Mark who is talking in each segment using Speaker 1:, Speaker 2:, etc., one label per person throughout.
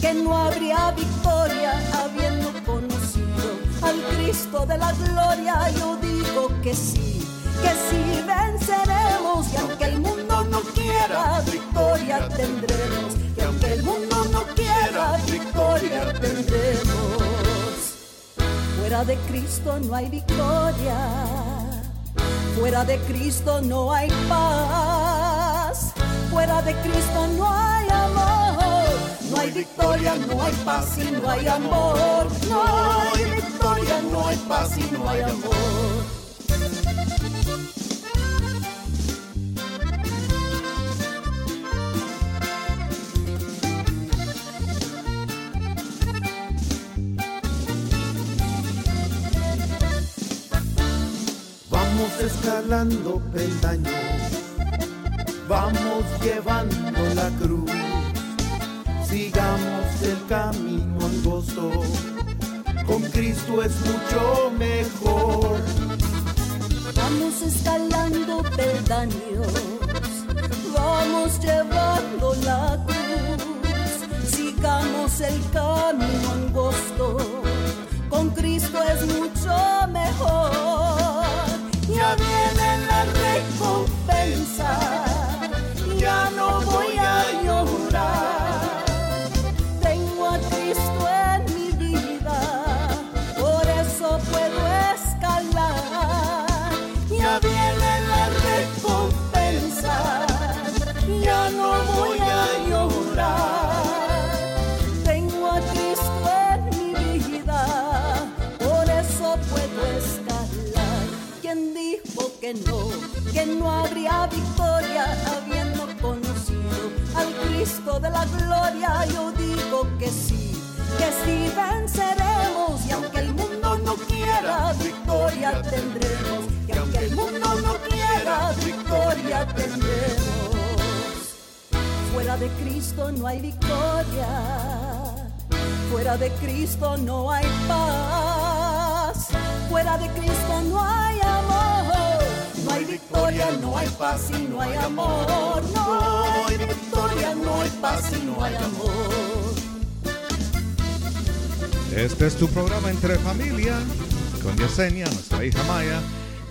Speaker 1: que no? Habría victoria habiendo conocido al Cristo de la gloria. Yo digo que sí, que sí venceremos y aunque el mundo no quiera, victoria tendremos. Y aunque el mundo no quiera, victoria tendremos. Fuera de Cristo no hay victoria. Fuera de Cristo no hay paz. Fuera de Cristo no hay. No hay victoria, no hay paz y no hay amor. No hay victoria, no hay paz y no hay amor.
Speaker 2: Vamos escalando peldaños, vamos llevando la cruz, sigamos el camino angosto, con Cristo es mucho mejor.
Speaker 1: Vamos escalando peldaños, vamos llevando la cruz, sigamos el camino angosto, con Cristo es mucho mejor. De la gloria. Yo digo que sí, que sí venceremos y aunque el mundo no quiera, victoria tendremos. Y aunque el mundo no quiera, victoria tendremos. Fuera de Cristo no hay victoria. Fuera de Cristo no hay paz. Fuera de Cristo no hay amor. No hay victoria, no hay paz y no hay amor. No no hay paz no hay amor.
Speaker 3: Este es tu programa Entre Familia con Yesenia, nuestra hija Maya.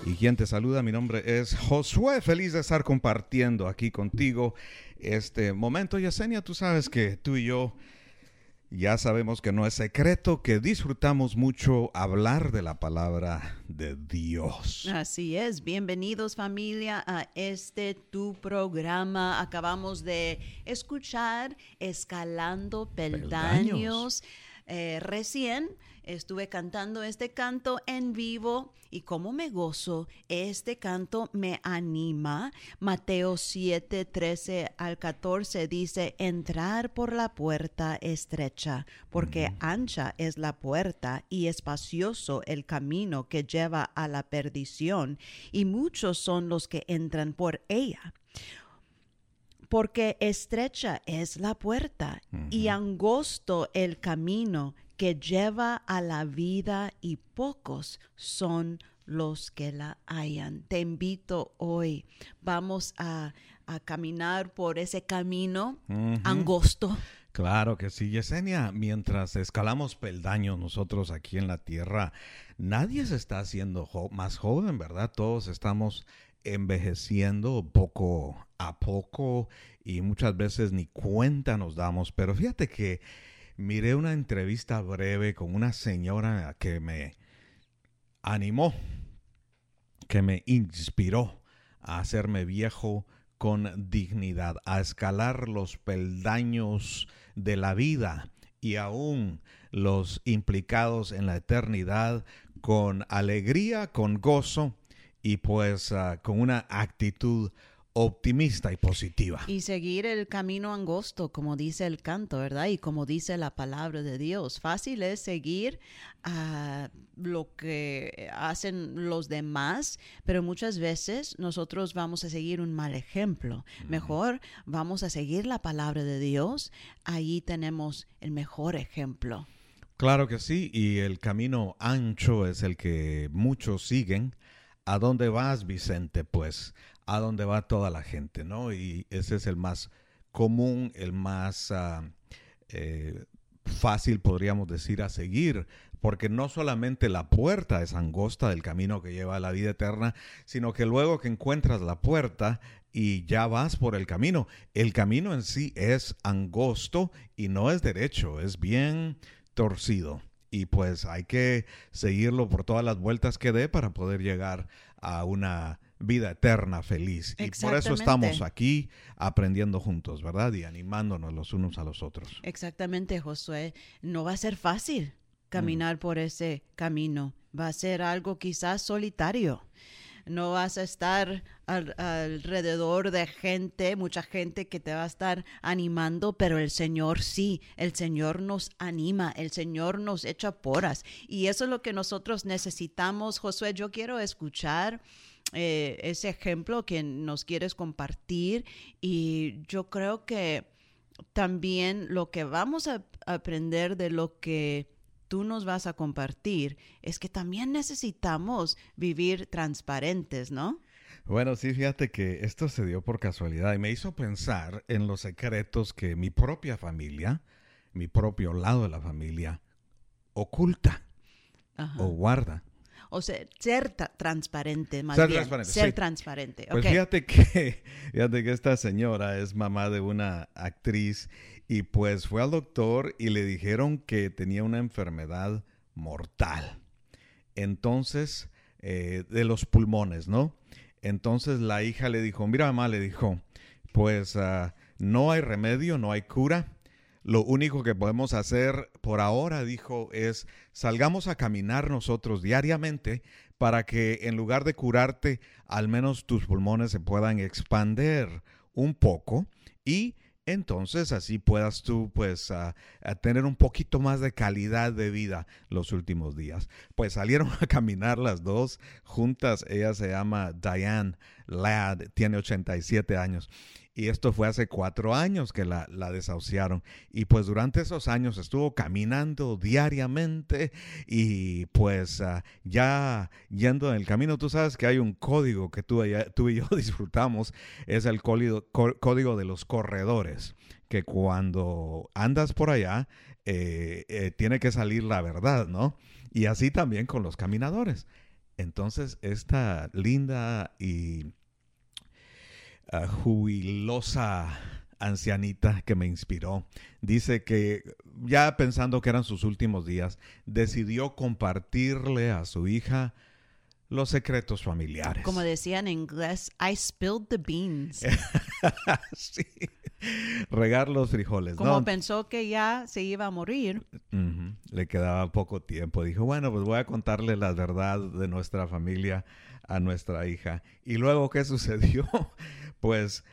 Speaker 3: Y quien te saluda, mi nombre es Josué. Feliz de estar compartiendo aquí contigo este momento. Yesenia, tú sabes que tú y yo ya sabemos que no es secreto que disfrutamos mucho hablar de la palabra de Dios.
Speaker 4: Así es, bienvenidos familia a este tu programa. Acabamos de escuchar Escalando Peldaños.
Speaker 3: Peldaños.
Speaker 4: Eh, recién estuve cantando este canto en vivo y como me gozo, este canto me anima. Mateo 7, 13 al 14 dice, entrar por la puerta estrecha, porque ancha es la puerta y espacioso el camino que lleva a la perdición, y muchos son los que entran por ella porque estrecha es la puerta y angosto el camino que lleva a la vida y pocos son los que la hallan. Te invito hoy, vamos a, a caminar por ese camino angosto.
Speaker 3: Claro que sí, Yesenia. Mientras escalamos peldaños nosotros aquí en la tierra, nadie se está haciendo jo- más joven, ¿verdad? Todos estamos envejeciendo poco a poco y muchas veces ni cuenta nos damos. Pero fíjate que miré una entrevista breve con una señora que me animó, que me inspiró a hacerme viejo con dignidad, a escalar los peldaños de la vida y aún los implicados en la eternidad con alegría, con gozo y pues uh, con una actitud optimista y positiva.
Speaker 1: Y seguir el camino angosto, como dice el canto, ¿verdad? Y como dice la palabra de Dios. Fácil es seguir uh, lo que hacen los demás, pero muchas veces nosotros vamos a seguir un mal ejemplo. Mejor vamos a seguir la palabra de Dios. Ahí tenemos el mejor ejemplo.
Speaker 3: Claro que sí, y el camino ancho es el que muchos siguen. ¿A dónde vas, Vicente? Pues a dónde va toda la gente, ¿no? Y ese es el más común, el más uh, eh, fácil, podríamos decir, a seguir, porque no solamente la puerta es angosta del camino que lleva a la vida eterna, sino que luego que encuentras la puerta y ya vas por el camino, el camino en sí es angosto y no es derecho, es bien torcido. Y pues hay que seguirlo por todas las vueltas que dé para poder llegar a una vida eterna feliz. Y por eso estamos aquí aprendiendo juntos, ¿verdad? Y animándonos los unos a los otros.
Speaker 1: Exactamente, Josué. No va a ser fácil caminar mm. por ese camino. Va a ser algo quizás solitario. No vas a estar al, alrededor de gente, mucha gente que te va a estar animando, pero el Señor sí, el Señor nos anima, el Señor nos echa poras. Y eso es lo que nosotros necesitamos. Josué, yo quiero escuchar eh, ese ejemplo que nos quieres compartir y yo creo que también lo que vamos a aprender de lo que tú nos vas a compartir es que también necesitamos vivir transparentes, ¿no?
Speaker 3: Bueno, sí, fíjate que esto se dio por casualidad y me hizo pensar en los secretos que mi propia familia, mi propio lado de la familia, oculta o guarda.
Speaker 1: O sea, ser transparente, más bien. Transparente, ser transparente.
Speaker 3: Pues fíjate que, fíjate que esta señora es mamá de una actriz y pues fue al doctor y le dijeron que tenía una enfermedad mortal. Entonces, eh, de los pulmones, ¿no? Entonces la hija le dijo, mira mamá, le dijo, pues uh, no hay remedio, no hay cura lo único que podemos hacer por ahora, dijo, es salgamos a caminar nosotros diariamente para que en lugar de curarte, al menos tus pulmones se puedan expander un poco y entonces así puedas tú pues tener un poquito más de calidad de vida los últimos días. Pues salieron a caminar las dos juntas. Ella se llama Diane Ladd, tiene 87 años y esto fue hace cuatro años que la, desahuciaron. Y pues durante esos años estuvo caminando diariamente y pues ah, ya yendo en el camino, tú sabes que hay un código que tú, tú y yo disfrutamos, es el código, código de los corredores, que cuando andas por allá, eh, eh, tiene que salir la verdad, ¿no? Y así también con los caminadores. Entonces, esta linda y jubilosa ancianita que me inspiró. Dice que ya pensando que eran sus últimos días, decidió compartirle a su hija los secretos familiares.
Speaker 1: Como decían en inglés, I spilled the beans.
Speaker 3: sí. Regar los frijoles.
Speaker 1: Como pensó que ya se iba a morir.
Speaker 3: Le quedaba poco tiempo. Dijo, bueno, pues voy a contarle la verdad de nuestra familia a nuestra hija. Y luego, ¿qué sucedió? pues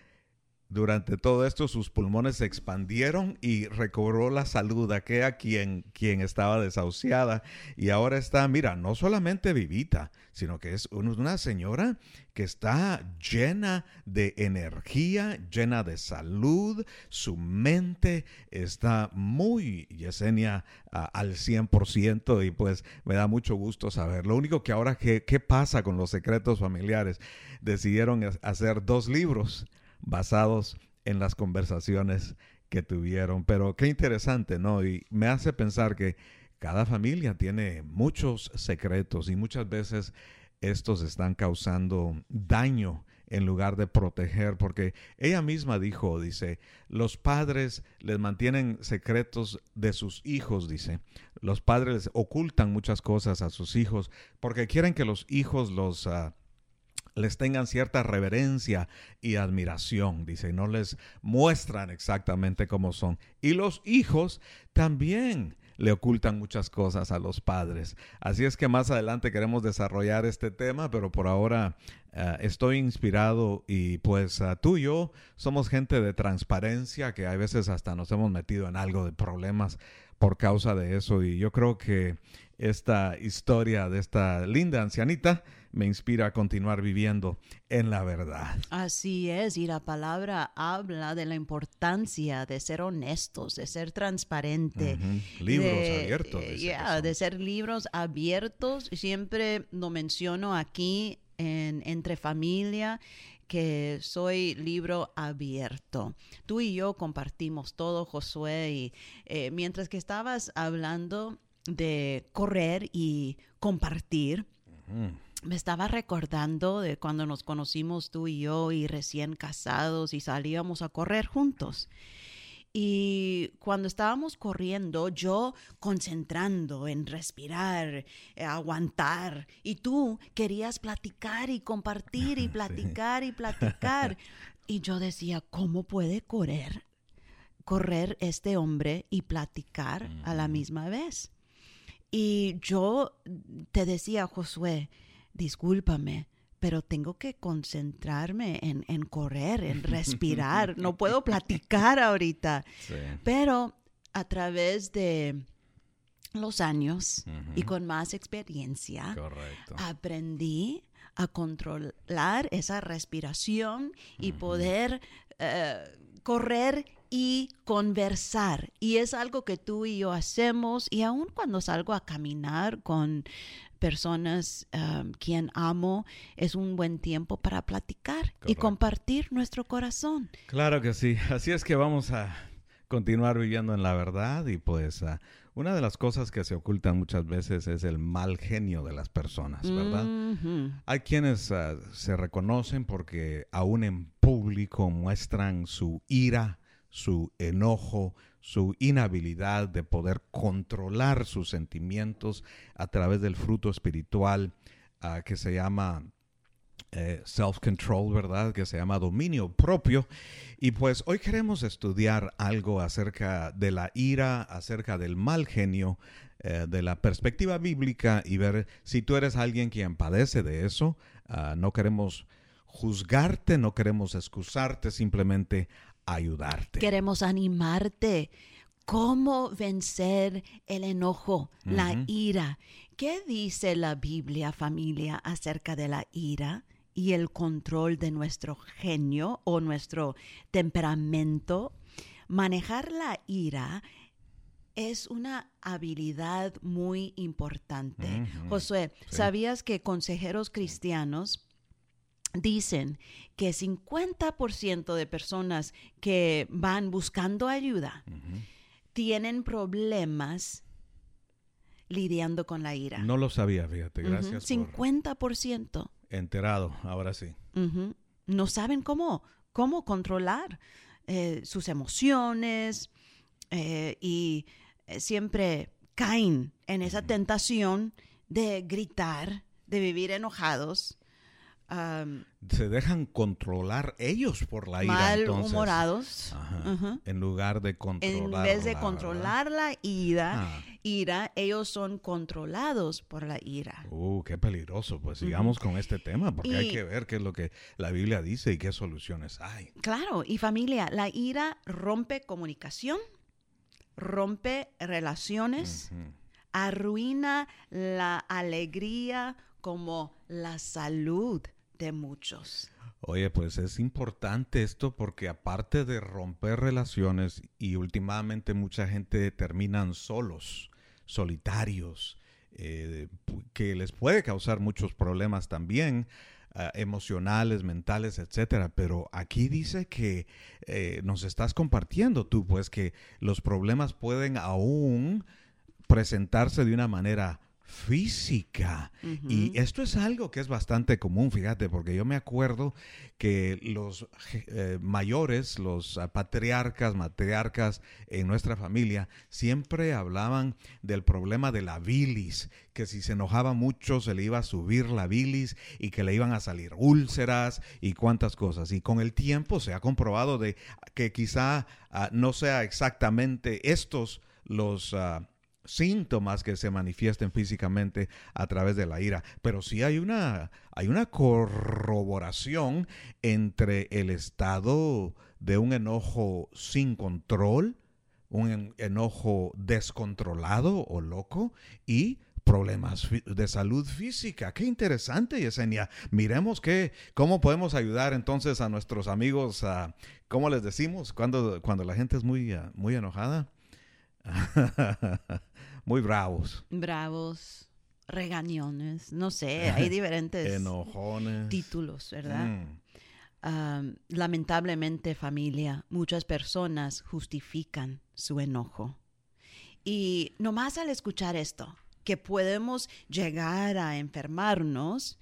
Speaker 3: durante todo esto sus pulmones se expandieron y recobró la salud aquella quien, quien estaba desahuciada y ahora está, mira, no solamente vivita, sino que es una señora que está llena de energía, llena de salud, su mente está muy, Yesenia, al 100% y pues me da mucho gusto saber. Lo único que ahora, ¿qué, qué pasa con los secretos familiares? Decidieron hacer dos libros basados en las conversaciones que tuvieron. Pero qué interesante, ¿no? Y me hace pensar que cada familia tiene muchos secretos y muchas veces estos están causando daño en lugar de proteger, porque ella misma dijo, dice, los padres les mantienen secretos de sus hijos, dice, los padres ocultan muchas cosas a sus hijos porque quieren que los hijos los... Uh, les tengan cierta reverencia y admiración, dice, y no les muestran exactamente cómo son. Y los hijos también le ocultan muchas cosas a los padres. Así es que más adelante queremos desarrollar este tema, pero por ahora uh, estoy inspirado y pues uh, tú y yo somos gente de transparencia que a veces hasta nos hemos metido en algo de problemas por causa de eso y yo creo que esta historia de esta linda ancianita me inspira a continuar viviendo en la verdad.
Speaker 1: Así es, y la palabra habla de la importancia de ser honestos, de ser transparente.
Speaker 3: Uh -huh. Libros
Speaker 1: de,
Speaker 3: abiertos.
Speaker 1: Yeah, de ser libros abiertos. Siempre lo menciono aquí en Entre Familia que soy libro abierto. Tú y yo compartimos todo, Josué, y eh, mientras que estabas hablando de correr y compartir, uh -huh me estaba recordando de cuando nos conocimos tú y yo y recién casados y salíamos a correr juntos. Y cuando estábamos corriendo, yo concentrando en respirar, eh, aguantar, y tú querías platicar y compartir y platicar sí. y platicar. Y yo decía, ¿cómo puede correr? Correr este hombre y platicar mm. a la misma vez. Y yo te decía, Josué, discúlpame, pero tengo que concentrarme en, en correr, en respirar. no puedo platicar ahorita. Sí. Pero a través de los años uh -huh. y con más experiencia,
Speaker 3: Correcto.
Speaker 1: aprendí a controlar esa respiración y uh -huh. poder uh, correr y conversar. Y es algo que tú y yo hacemos y aun cuando salgo a caminar con personas um, quien amo, es un buen tiempo para platicar Correcto. y compartir nuestro corazón.
Speaker 3: Claro que sí. Así es que vamos a continuar viviendo en la verdad y pues uh, una de las cosas que se ocultan muchas veces es el mal genio de las personas, ¿verdad?
Speaker 1: Mm -hmm.
Speaker 3: Hay quienes uh, se reconocen porque aún en público muestran su ira, su enojo, su inhabilidad de poder controlar sus sentimientos a través del fruto espiritual uh, que se llama eh, self-control, ¿verdad? Que se llama dominio propio. Y pues hoy queremos estudiar algo acerca de la ira, acerca del mal genio, eh, de la perspectiva bíblica y ver si tú eres alguien quien padece de eso. Uh, no queremos juzgarte, no queremos excusarte, simplemente ayudarte.
Speaker 1: Queremos animarte. ¿Cómo vencer el enojo, uh -huh. la ira? ¿Qué dice la Biblia, familia, acerca de la ira y el control de nuestro genio o nuestro temperamento? Manejar la ira es una habilidad muy importante. Uh -huh. Josué, sí. ¿sabías que consejeros cristianos dicen que 50% de personas que van buscando ayuda uh -huh. tienen problemas lidiando con la ira.
Speaker 3: No lo sabía, fíjate, gracias.
Speaker 1: Uh -huh. 50%.
Speaker 3: Por... Enterado, ahora sí.
Speaker 1: Uh -huh. No saben cómo, cómo controlar eh, sus emociones eh, y eh, siempre caen en esa tentación de gritar, de vivir enojados
Speaker 3: Um, se dejan controlar ellos por la ira.
Speaker 1: Malhumorados.
Speaker 3: Uh -huh. En lugar de controlar.
Speaker 1: En vez de controlar ¿verdad? la ira, ah. ira, ellos son controlados por la ira.
Speaker 3: Uh, qué peligroso. Pues sigamos uh -huh. con este tema, porque y, hay que ver qué es lo que la Biblia dice y qué soluciones hay.
Speaker 1: Claro, y familia, la ira rompe comunicación, rompe relaciones, uh -huh. arruina la alegría como la salud muchos.
Speaker 3: Oye, pues es importante esto porque aparte de romper relaciones y últimamente mucha gente terminan solos, solitarios, eh, que les puede causar muchos problemas también. Uh, emocionales, mentales, etcétera. Pero aquí dice que eh, nos estás compartiendo tú, pues que los problemas pueden aún presentarse de una manera física. Y esto es algo que es bastante común, fíjate, porque yo me acuerdo que los eh, mayores, los ah, patriarcas, matriarcas en nuestra familia, siempre hablaban del problema de la bilis, que si se enojaba mucho se le iba a subir la bilis y que le iban a salir úlceras y cuantas cosas. Y con el tiempo se ha comprobado de que quizá ah, no sea exactamente estos los... Ah, síntomas que se manifiesten físicamente a través de la ira, pero sí hay una, hay una corroboración entre el estado de un enojo sin control, un enojo descontrolado o loco y problemas de salud física. Qué interesante, Yesenia. Miremos que, cómo podemos ayudar entonces a nuestros amigos, a, ¿cómo les decimos? Cuando, cuando la gente es muy, muy enojada. muy bravos.
Speaker 1: Bravos, regañones, no sé, hay diferentes
Speaker 3: Enojones.
Speaker 1: títulos, ¿verdad? Mm. lamentablemente, familia, muchas personas justifican su enojo. Y nomás al escuchar esto, que podemos llegar a enfermarnos,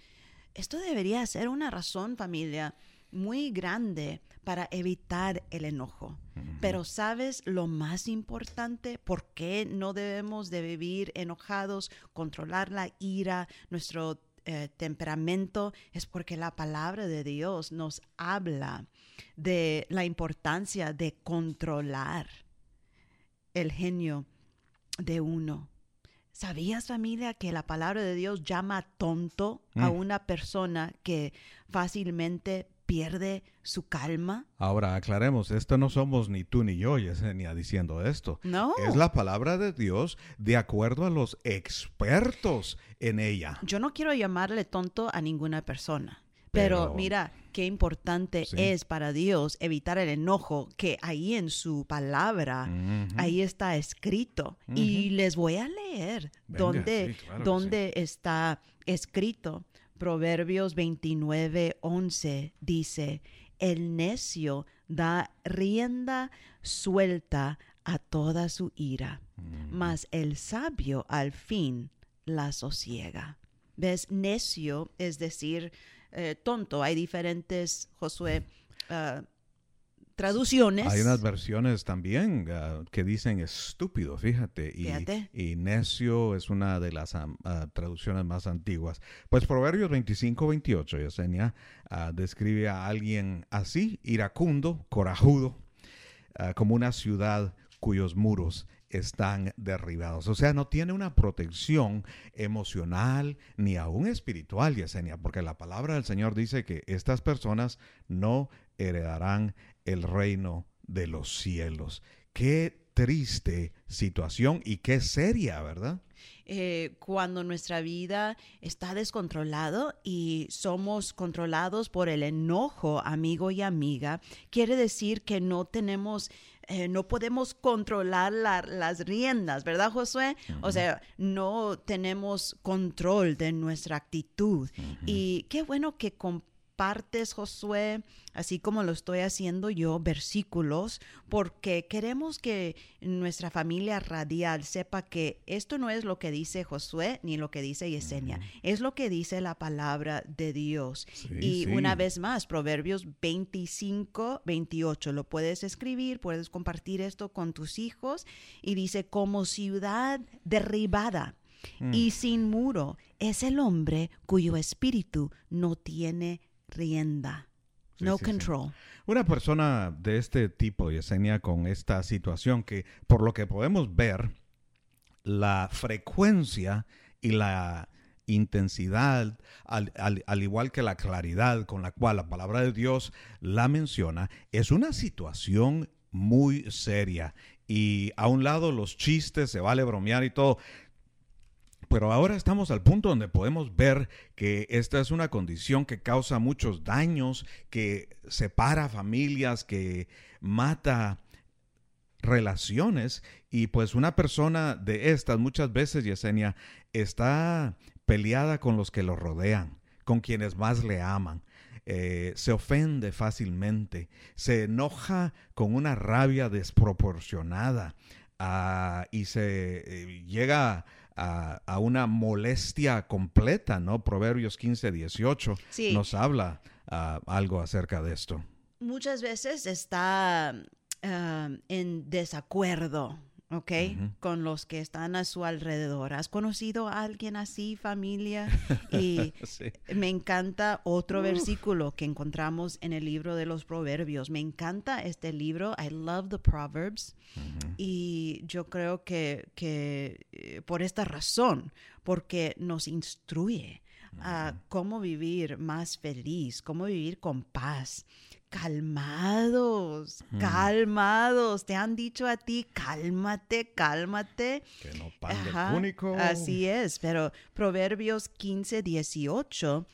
Speaker 1: esto debería ser una razón, familia, muy grande para evitar el enojo. Pero ¿sabes lo más importante? ¿Por qué no debemos de vivir enojados, controlar la ira, nuestro eh, temperamento? Es porque la palabra de Dios nos habla de la importancia de controlar el genio de uno. ¿Sabías familia que la palabra de Dios llama tonto a mm. una persona que fácilmente pierde su calma.
Speaker 3: Ahora aclaremos, esto no somos ni tú ni yo, Yesenia, diciendo esto.
Speaker 1: No.
Speaker 3: Es la palabra de Dios de acuerdo a los expertos en ella.
Speaker 1: Yo no quiero llamarle tonto a ninguna persona. Pero, mira, qué importante es para Dios evitar el enojo que ahí en su palabra, ahí está escrito. Y les voy a leer dónde, dónde está escrito. Proverbios 29, 11 dice, el necio da rienda suelta a toda su ira, mas el sabio al fin la sosiega. ¿Ves? Necio es decir, eh, tonto. Hay diferentes, Josué, ah, traducciones.
Speaker 3: Hay unas versiones también ah, que dicen estúpido, fíjate. Y, necio es una de las ah, traducciones más antiguas. Pues Proverbios 25, 28, Yesenia, uh, describe a alguien así, iracundo, corajudo, como una ciudad cuyos muros están derribados. O sea, no tiene una protección emocional ni aún espiritual, Yesenia, porque la palabra del Señor dice que estas personas no heredarán el reino de los cielos. Qué triste situación y qué seria, ¿verdad?
Speaker 1: Eh, cuando nuestra vida está descontrolado y somos controlados por el enojo, amigo y amiga, quiere decir que no tenemos eh, no podemos controlar las riendas, ¿verdad, Josué? O sea, no tenemos control de nuestra actitud. Y qué bueno que partes, Josué, así como lo estoy haciendo yo, versículos, porque queremos que nuestra familia radial sepa que esto no es lo que dice Josué ni lo que dice Yesenia, es lo que dice la palabra de Dios. y una vez más, Proverbios 25, 28, lo puedes escribir, puedes compartir esto con tus hijos y dice, como ciudad derribada. Y mm. sin muro es el hombre cuyo espíritu no tiene rienda. no control.
Speaker 3: Una persona de este tipo, Yesenia, con esta situación que por lo que podemos ver, la frecuencia y la intensidad, al, al, igual que la claridad con la cual la palabra de Dios la menciona, es una situación muy seria. Y a un lado los chistes, se vale bromear y todo, pero ahora estamos al punto donde podemos ver que esta es una condición que causa muchos daños, que separa familias, que mata relaciones y pues una persona de estas muchas veces, Yesenia, está peleada con los que lo rodean, con quienes más le aman. Eh, se ofende fácilmente, se enoja con una rabia desproporcionada ah, y se eh, llega a, a una molestia completa, ¿no? Proverbios 15, 18
Speaker 1: Sí.
Speaker 3: nos habla ah, algo acerca de esto.
Speaker 1: muchas veces está ah, en desacuerdo, ¿ok? Con los que están a su alrededor. ¿Has conocido a alguien así, familia? Y
Speaker 3: Sí.
Speaker 1: me encanta otro versículo que encontramos en el libro de los Proverbios. Me encanta este libro. I love the Proverbs. Y yo creo que, que eh, por esta razón, porque nos instruye a cómo vivir más feliz, cómo vivir con paz. Calmados, calmados. Te han dicho a ti, cálmate, cálmate.
Speaker 3: Que no pan cúnico.
Speaker 1: Así es, pero Proverbios 15, 18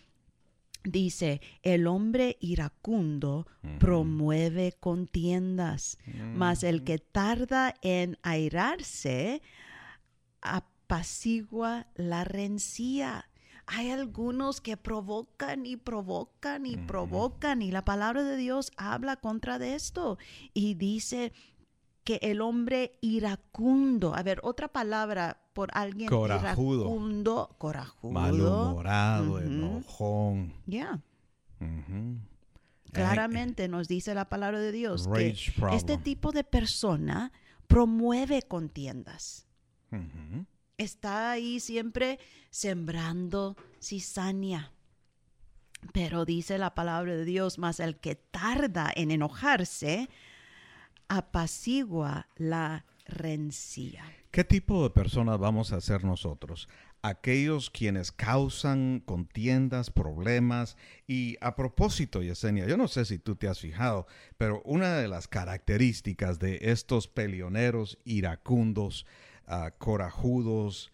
Speaker 1: dice, el hombre iracundo promueve contiendas, mas el que tarda en airarse apacigua la rencía. Hay algunos que provocan y provocan y provocan y la palabra de Dios habla contra de esto y dice que el hombre iracundo, a ver, otra palabra por alguien
Speaker 3: Corajudo.
Speaker 1: iracundo, corajudo.
Speaker 3: Malhumorado, enojón.
Speaker 1: Ya,
Speaker 3: Ujú.
Speaker 1: claramente nos dice la palabra de Dios que
Speaker 3: Rage problem.
Speaker 1: este tipo de persona promueve contiendas. Está ahí siempre sembrando cizaña. Pero dice la palabra de Dios, más el que tarda en enojarse, apacigua la rencilla.
Speaker 3: ¿Qué tipo de personas vamos a ser nosotros? Aquellos quienes causan contiendas, problemas. Y a propósito, Yesenia, yo no sé si tú te has fijado, pero una de las características de estos peleoneros iracundos, corajudos,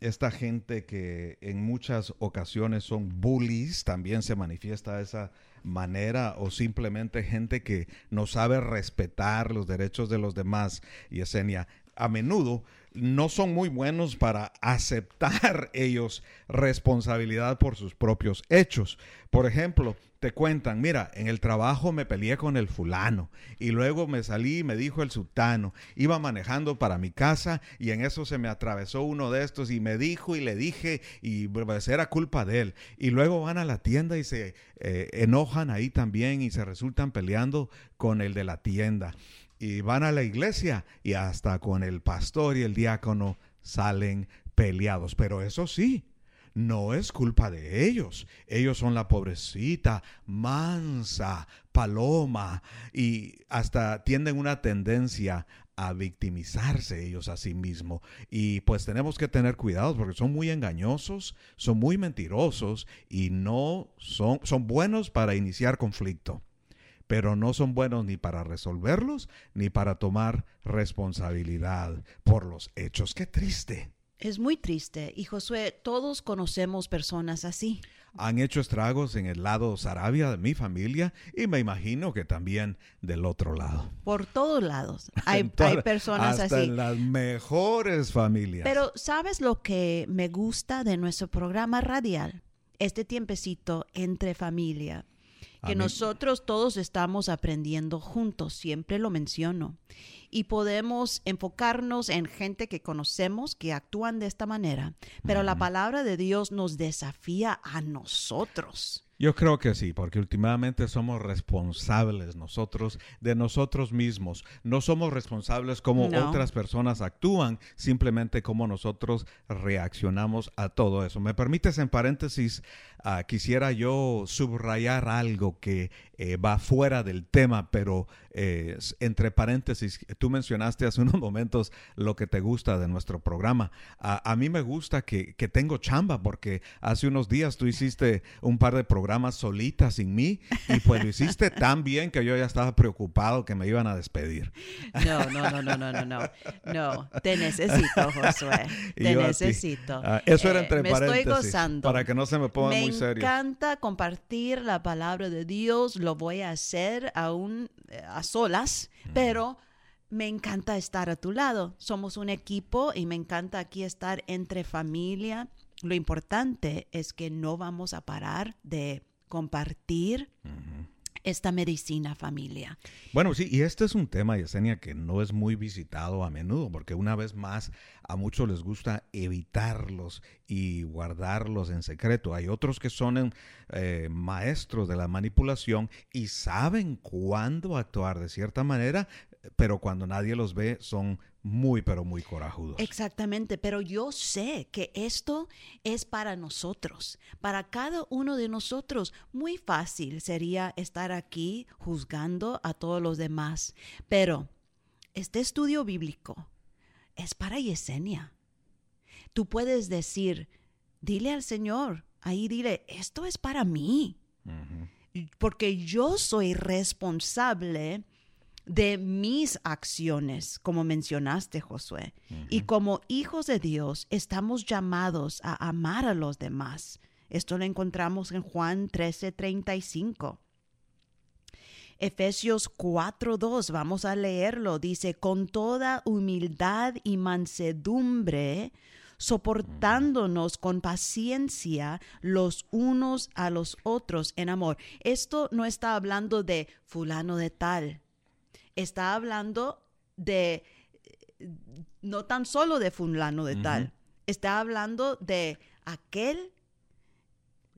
Speaker 3: esta gente que en muchas ocasiones son bullies, también se manifiesta de esa manera, o simplemente gente que no sabe respetar los derechos de los demás, Yesenia, a menudo no son muy buenos para aceptar ellos responsabilidad por sus propios hechos. Por ejemplo, te cuentan, mira, en el trabajo me peleé con el fulano y luego me salí y me dijo el sultano, iba manejando para mi casa y en eso se me atravesó uno de estos y me dijo y le dije y pues, era culpa de él. Y luego van a la tienda y se eh, enojan ahí también y se resultan peleando con el de la tienda y van a la iglesia y hasta con el pastor y el diácono salen peleados. Pero eso sí, no es culpa de ellos. Ellos son la pobrecita, mansa, paloma y hasta tienden una tendencia a victimizarse ellos a sí mismos. Y pues tenemos que tener cuidado porque son muy engañosos, son muy mentirosos y no son, son buenos para iniciar conflicto pero no son buenos ni para resolverlos ni para tomar responsabilidad por los hechos. Qué triste.
Speaker 1: Es muy triste. Y Josué, todos conocemos personas así.
Speaker 3: Han hecho estragos en el lado Sarabia de mi familia y me imagino que también del otro lado.
Speaker 1: Por todos lados hay,
Speaker 3: toda-
Speaker 1: hay personas
Speaker 3: hasta
Speaker 1: así.
Speaker 3: en las mejores familias.
Speaker 1: Pero ¿sabes lo que me gusta de nuestro programa radial? Este tiempecito entre familia. Que nosotros todos estamos aprendiendo juntos, siempre lo menciono. Y podemos enfocarnos en gente que conocemos que actúan de esta manera. Pero la palabra de Dios nos desafía a nosotros.
Speaker 3: Yo creo que sí, porque últimamente somos responsables nosotros de nosotros mismos. No somos responsables como
Speaker 1: No.
Speaker 3: otras personas actúan, simplemente como nosotros reaccionamos a todo eso. ¿Me permites en paréntesis? Ah, quisiera yo subrayar algo que eh, va fuera del tema, pero eh, entre paréntesis, tú mencionaste hace unos momentos lo que te gusta de nuestro programa. A, a mí me gusta que, que tengo chamba porque hace unos días tú hiciste un par de programas solita sin mí y pues lo hiciste tan bien que yo ya estaba preocupado que me iban a despedir.
Speaker 1: No, no, no, no, no, no, no. No, te necesito, Josué. Te necesito.
Speaker 3: Ah, eso era
Speaker 1: Eh,
Speaker 3: entre
Speaker 1: me
Speaker 3: paréntesis.
Speaker 1: estoy gozando.
Speaker 3: Para que no se me ponga
Speaker 1: me
Speaker 3: muy serio.
Speaker 1: encanta compartir la palabra de Dios. Lo voy a hacer aún eh, a solas, pero me encanta estar a tu lado. Somos un equipo y me encanta aquí estar entre familia. Lo importante es que no vamos a parar de compartir esta medicina familia.
Speaker 3: Bueno, sí, y este es un tema, Yesenia, que no es muy visitado a menudo, porque una vez más a muchos les gusta evitarlos y guardarlos en secreto. Hay otros que son eh, maestros de la manipulación y saben cuándo actuar de cierta manera, pero cuando nadie los ve son muy, pero muy corajudos.
Speaker 1: Exactamente, pero yo sé que esto es para nosotros, para cada uno de nosotros. Muy fácil sería estar aquí juzgando a todos los demás, pero este estudio bíblico es para Yesenia. Tú puedes decir, dile al Señor, ahí dile, esto es para mí, porque yo soy responsable de mis acciones, como mencionaste, Josué. Y como hijos de Dios, estamos llamados a amar a los demás. Esto lo encontramos en Juan 13:35. Efesios 4:2, vamos a leerlo, dice, con toda humildad y mansedumbre, soportándonos con paciencia los unos a los otros en amor. Esto no está hablando de fulano de tal, está hablando de, no tan solo de fulano de tal, está hablando de aquel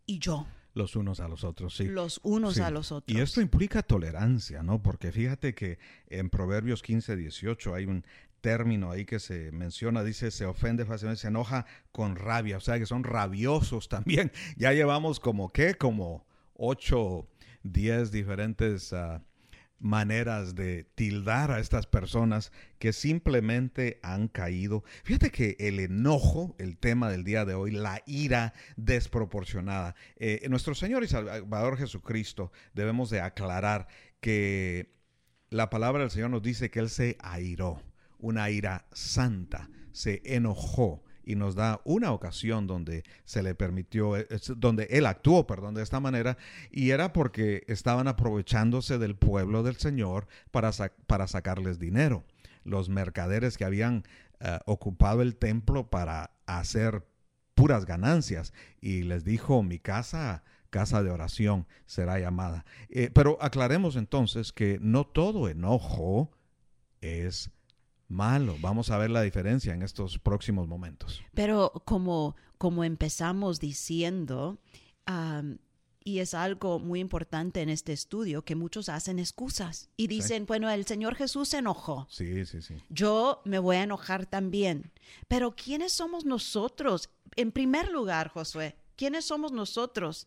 Speaker 1: y yo.
Speaker 3: Los unos a los otros, sí.
Speaker 1: Los unos
Speaker 3: Sí.
Speaker 1: a los otros.
Speaker 3: Y esto implica tolerancia, ¿no? Porque fíjate que en Proverbios 15, 18 hay un término ahí que se menciona, dice, se ofende fácilmente, se enoja con rabia, o sea que son rabiosos también. Ya llevamos como, ¿qué? Como 8, 10 diferentes ah, maneras de tildar a estas personas que simplemente han caído. Fíjate que el enojo, el tema del día de hoy, la ira desproporcionada. Eh, nuestro Señor y Salvador Jesucristo debemos de aclarar que la palabra del Señor nos dice que Él se airó, una ira santa, se enojó y nos da una ocasión donde se le permitió, eh, donde él actuó, perdón, de esta manera, y era porque estaban aprovechándose del pueblo del Señor para, para sacarles dinero. Los mercaderes que habían eh, ocupado el templo para hacer puras ganancias, y les dijo, mi casa casa de oración será llamada. Eh, pero aclaremos entonces que no todo enojo es malo. Vamos a ver la diferencia en estos próximos momentos.
Speaker 1: Pero como, como empezamos diciendo, y es algo muy importante en este estudio, que muchos hacen excusas y dicen, bueno, el Señor Jesús se enojó.
Speaker 3: Sí, sí, sí.
Speaker 1: Yo me voy a enojar también. Pero ¿quiénes somos nosotros? En primer lugar, Josué, ¿quiénes somos nosotros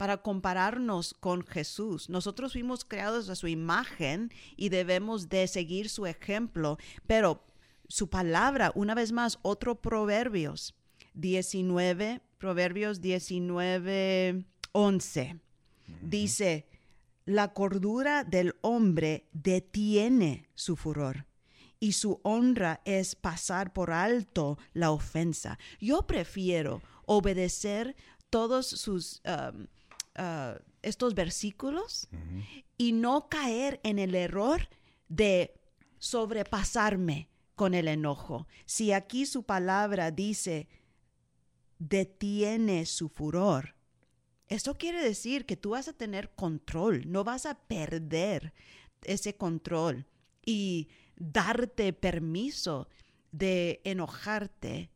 Speaker 1: para compararnos con Jesús?Nosotros fuimos creados a su imagen y debemos de seguir su ejemplo, pero su palabra, una vez más, otro Proverbios 19, Proverbios 19, 11, dice, la cordura del hombre detiene su furor y su honra es pasar por alto la ofensa. Yo prefiero obedecer todos sus um, uh, estos versículos y no caer en el error de sobrepasarme con el enojo. Si aquí su palabra dice detiene su furor, esto quiere decir que tú vas a tener control, no vas a perder ese control y darte permiso de enojarte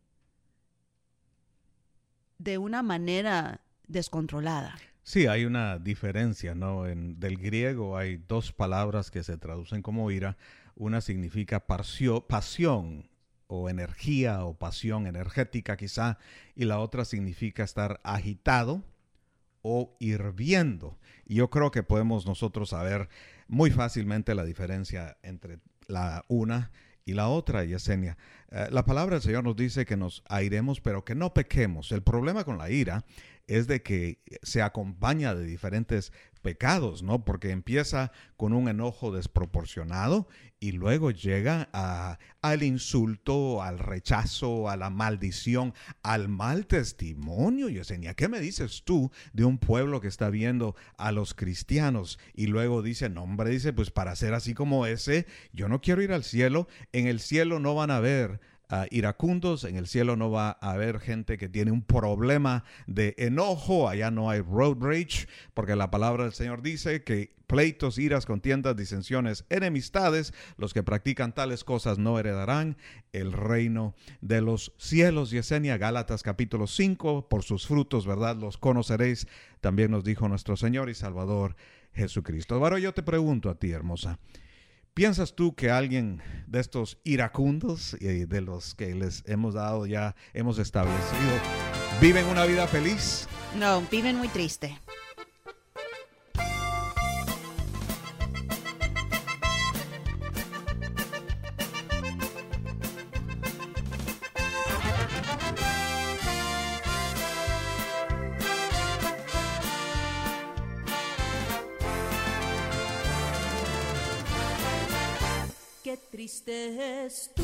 Speaker 1: de una manera descontrolada.
Speaker 3: Sí, hay una diferencia, ¿no? En, del griego hay dos palabras que se traducen como ira. Una significa pasión o energía o pasión energética quizá, y la otra significa estar agitado o hirviendo. Y yo creo que podemos nosotros saber muy fácilmente la diferencia entre la una y la otra, Yesenia. Eh, la palabra del Señor nos dice que nos airemos, pero que no pequemos. El problema con la ira es de que se acompaña de diferentes pecados, ¿no? Porque empieza con un enojo desproporcionado y luego llega al insulto, al rechazo, a la maldición, al mal testimonio. Yesenia, ¿qué me dices tú de un pueblo que está viendo a los cristianos y luego dice, no hombre, dice, pues para ser así como ese, yo no quiero ir al cielo, en el cielo no van a ver iracundos, en el cielo no va a haber gente que tiene un problema de enojo, allá no hay road rage, porque la palabra del Señor dice que pleitos, iras, contiendas, disensiones, enemistades, los que practican tales cosas no heredarán el reino de los cielos. Yesenia, Gálatas capítulo 5, por sus frutos, ¿verdad? Los conoceréis, también nos dijo nuestro Señor y Salvador Jesucristo. Ahora yo te pregunto a ti, hermosa. ¿Piensas tú que alguien de estos iracundos y de los que les hemos dado ya, hemos establecido, viven una vida feliz?
Speaker 5: No, viven muy triste.
Speaker 1: Triste es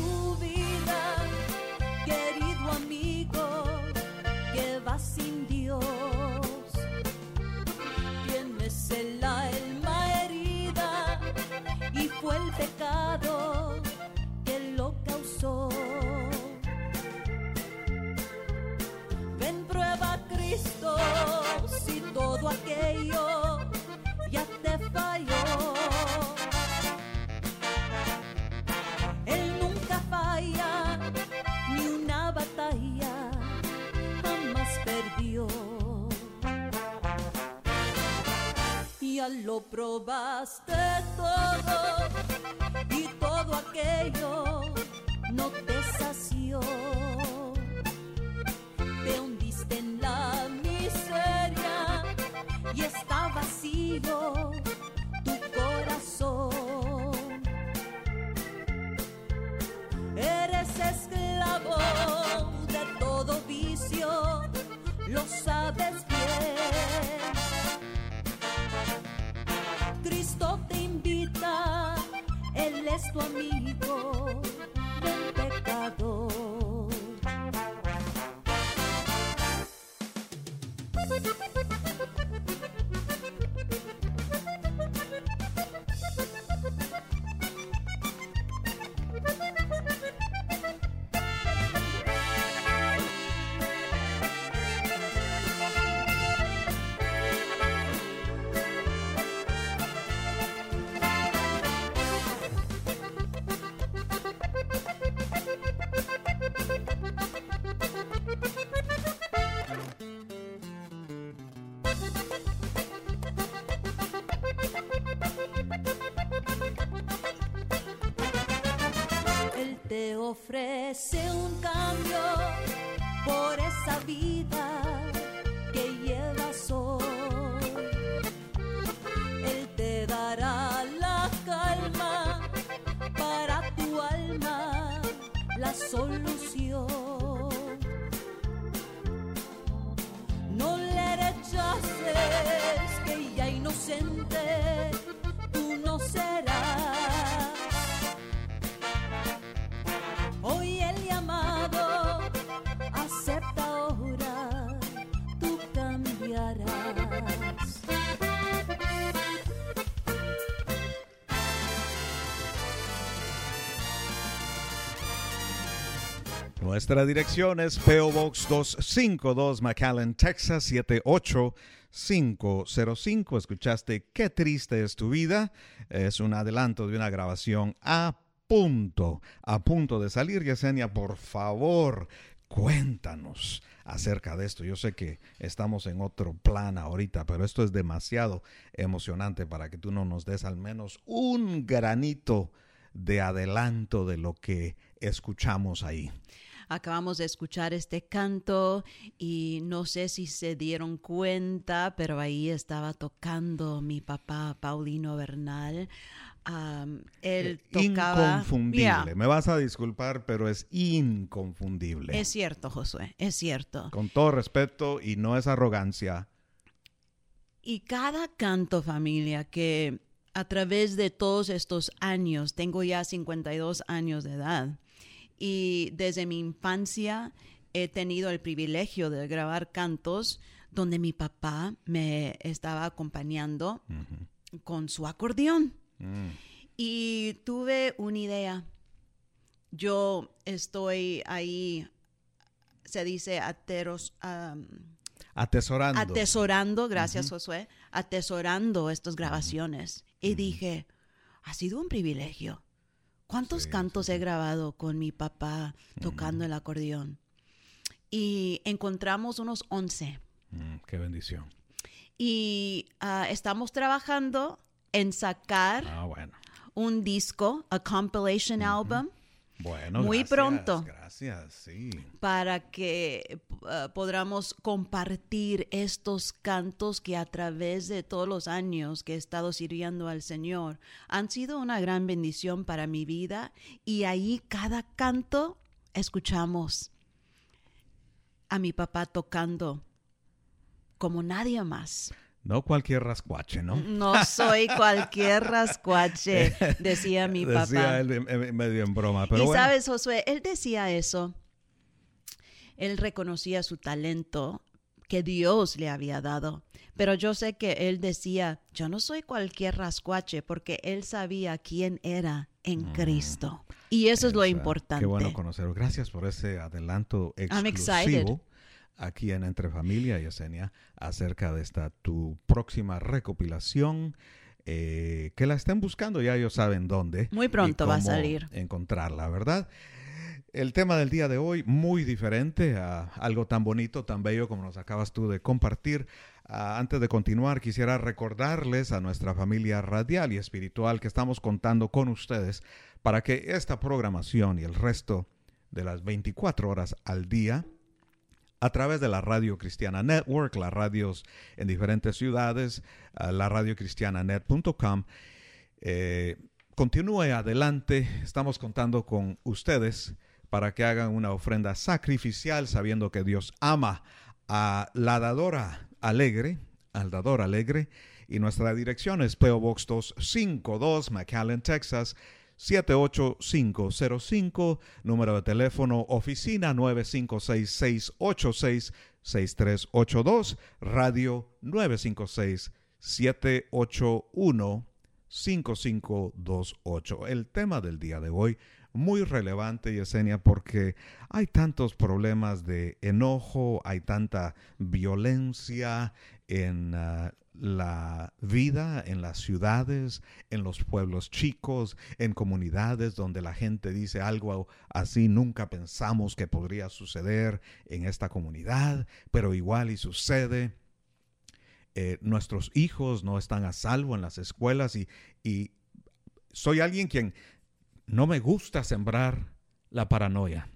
Speaker 1: Ya Cristo te invita, Él es tu amigo
Speaker 3: Nuestra dirección es PO Box 252 McAllen, Texas 78505. Escuchaste Qué triste es tu vida. Es un adelanto de una grabación a punto, a punto de salir. Yesenia, por favor, cuéntanos acerca de esto. Yo sé que estamos en otro plan ahorita, pero esto es demasiado emocionante para que tú no nos des al menos un granito de adelanto de lo que escuchamos ahí.
Speaker 5: Acabamos de escuchar este canto y no sé si se dieron cuenta, pero ahí estaba tocando mi papá Paulino Bernal. Am, él tocaba.
Speaker 3: Inconfundible.
Speaker 5: Yeah,
Speaker 3: Me vas a disculpar, pero es inconfundible.
Speaker 5: es cierto, Josué, es cierto.
Speaker 3: Con todo respeto y no es arrogancia.
Speaker 5: Y cada canto, familia, que a través de todos estos años, tengo ya 52 años de edad, y desde mi infancia he tenido el privilegio de grabar cantos donde mi papá me estaba acompañando con su acordeón.
Speaker 3: Mm.
Speaker 5: Y tuve una idea.
Speaker 1: yo estoy ahí, se dice ateros,
Speaker 3: Atesorando.
Speaker 1: atesorando, gracias Josué, atesorando estas grabaciones. Y dije, ha sido un privilegio. ¿Cuántos
Speaker 3: Sí,
Speaker 1: cantos he grabado con mi papá tocando el acordeón? Y encontramos unos 11.
Speaker 3: Mm, qué bendición.
Speaker 1: Y ah, estamos trabajando en sacar
Speaker 3: Ah, bueno.
Speaker 1: un disco, a compilation album,
Speaker 3: Bueno,
Speaker 1: Muy
Speaker 3: gracias,
Speaker 1: pronto.
Speaker 3: Gracias, sí.
Speaker 1: para que uh, podamos compartir estos cantos que a través de todos los años que he estado sirviendo al Señor han sido una gran bendición para mi vida y ahí cada canto escuchamos a mi papá tocando como nadie más.
Speaker 3: No cualquier rascuache, ¿no?
Speaker 1: No soy cualquier rascuache, decía mi papá.
Speaker 3: Decía él eh, eh, medio en broma, pero
Speaker 1: y
Speaker 3: bueno.
Speaker 1: sabes, Josué, él decía eso. Él reconocía su talento que Dios le había dado. Pero yo sé que él decía, yo no soy cualquier rascuache porque él sabía quién era en Cristo. Y eso es lo importante.
Speaker 3: Qué bueno conocerlo. Gracias por ese adelanto
Speaker 1: I'm excited.
Speaker 3: Aquí en Entre Familia, Yesenia, acerca de esta tu próxima recopilación. eh, que la estén buscando, ya ellos saben dónde.
Speaker 1: Muy pronto va a salir.
Speaker 3: Encontrarla, ¿verdad? El tema del día de hoy, muy diferente a algo tan bonito, tan bello como nos acabas tú de compartir. Ah, antes de continuar, quisiera recordarles a nuestra familia radial y espiritual que estamos contando con ustedes para que esta programación y el resto de las 24 horas al día a través de la Radio Cristiana Network, las radios en diferentes ciudades, la radiocristiananet.com. Eh, continúe adelante, estamos contando con ustedes para que hagan una ofrenda sacrificial sabiendo que Dios ama a la dadora alegre, al dador alegre, y nuestra dirección es PO Box 252, McAllen, Texas, 78505, número de teléfono oficina 956-686-6382, radio 956-781-5528. El tema del día de hoy, muy relevante, Yesenia, porque hay tantos problemas de enojo, hay tanta violencia en ah, la vida, en las ciudades, en los pueblos chicos, en comunidades donde la gente dice algo así, nunca pensamos que podría suceder en esta comunidad, pero igual y sucede. Eh, nuestros hijos no están a salvo en las escuelas y, y soy alguien quien no me gusta sembrar la paranoia,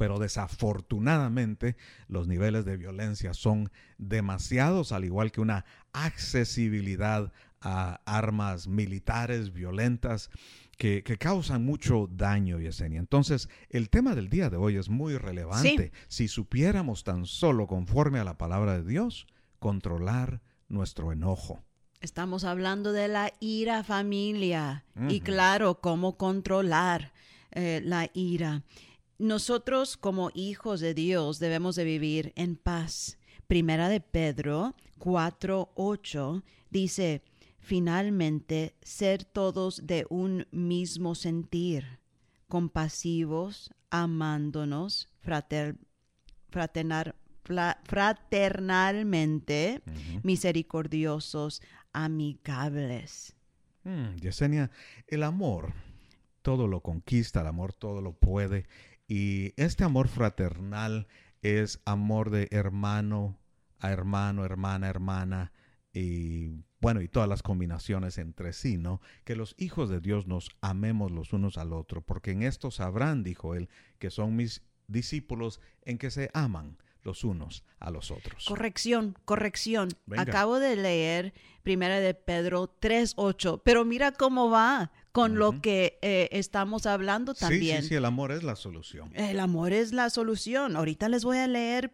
Speaker 3: pero desafortunadamente los niveles de violencia son demasiados, al igual que una accesibilidad a armas militares violentas que, que causan mucho daño, Yesenia. Entonces, el tema del día de hoy es muy relevante. Si supiéramos tan solo conforme a la palabra de Dios, controlar nuestro enojo.
Speaker 1: Estamos hablando de la ira familia y claro, cómo controlar eh, la ira. Nosotros como hijos de Dios debemos de vivir en paz. Primera de Pedro 4:8 dice, finalmente, ser todos de un mismo sentir, compasivos, amándonos, frater, fraternar- fraternalmente, misericordiosos, amigables.
Speaker 3: Mm, Yesenia, el amor todo lo conquista, el amor todo lo puede. Y este amor fraternal es amor de hermano a hermano, hermana, hermana, y bueno, y todas las combinaciones entre sí, ¿no? Que los hijos de Dios nos amemos los unos al otro, porque en esto sabrán, dijo él, que son mis discípulos en que se aman los unos a los otros.
Speaker 1: Corrección, corrección.
Speaker 3: Venga.
Speaker 1: Acabo de leer Primera de Pedro 3.8, pero mira cómo va con lo que eh, estamos hablando
Speaker 3: Sí,
Speaker 1: también.
Speaker 3: sí, sí, el amor es la solución.
Speaker 1: El amor es la solución. Ahorita les voy a leer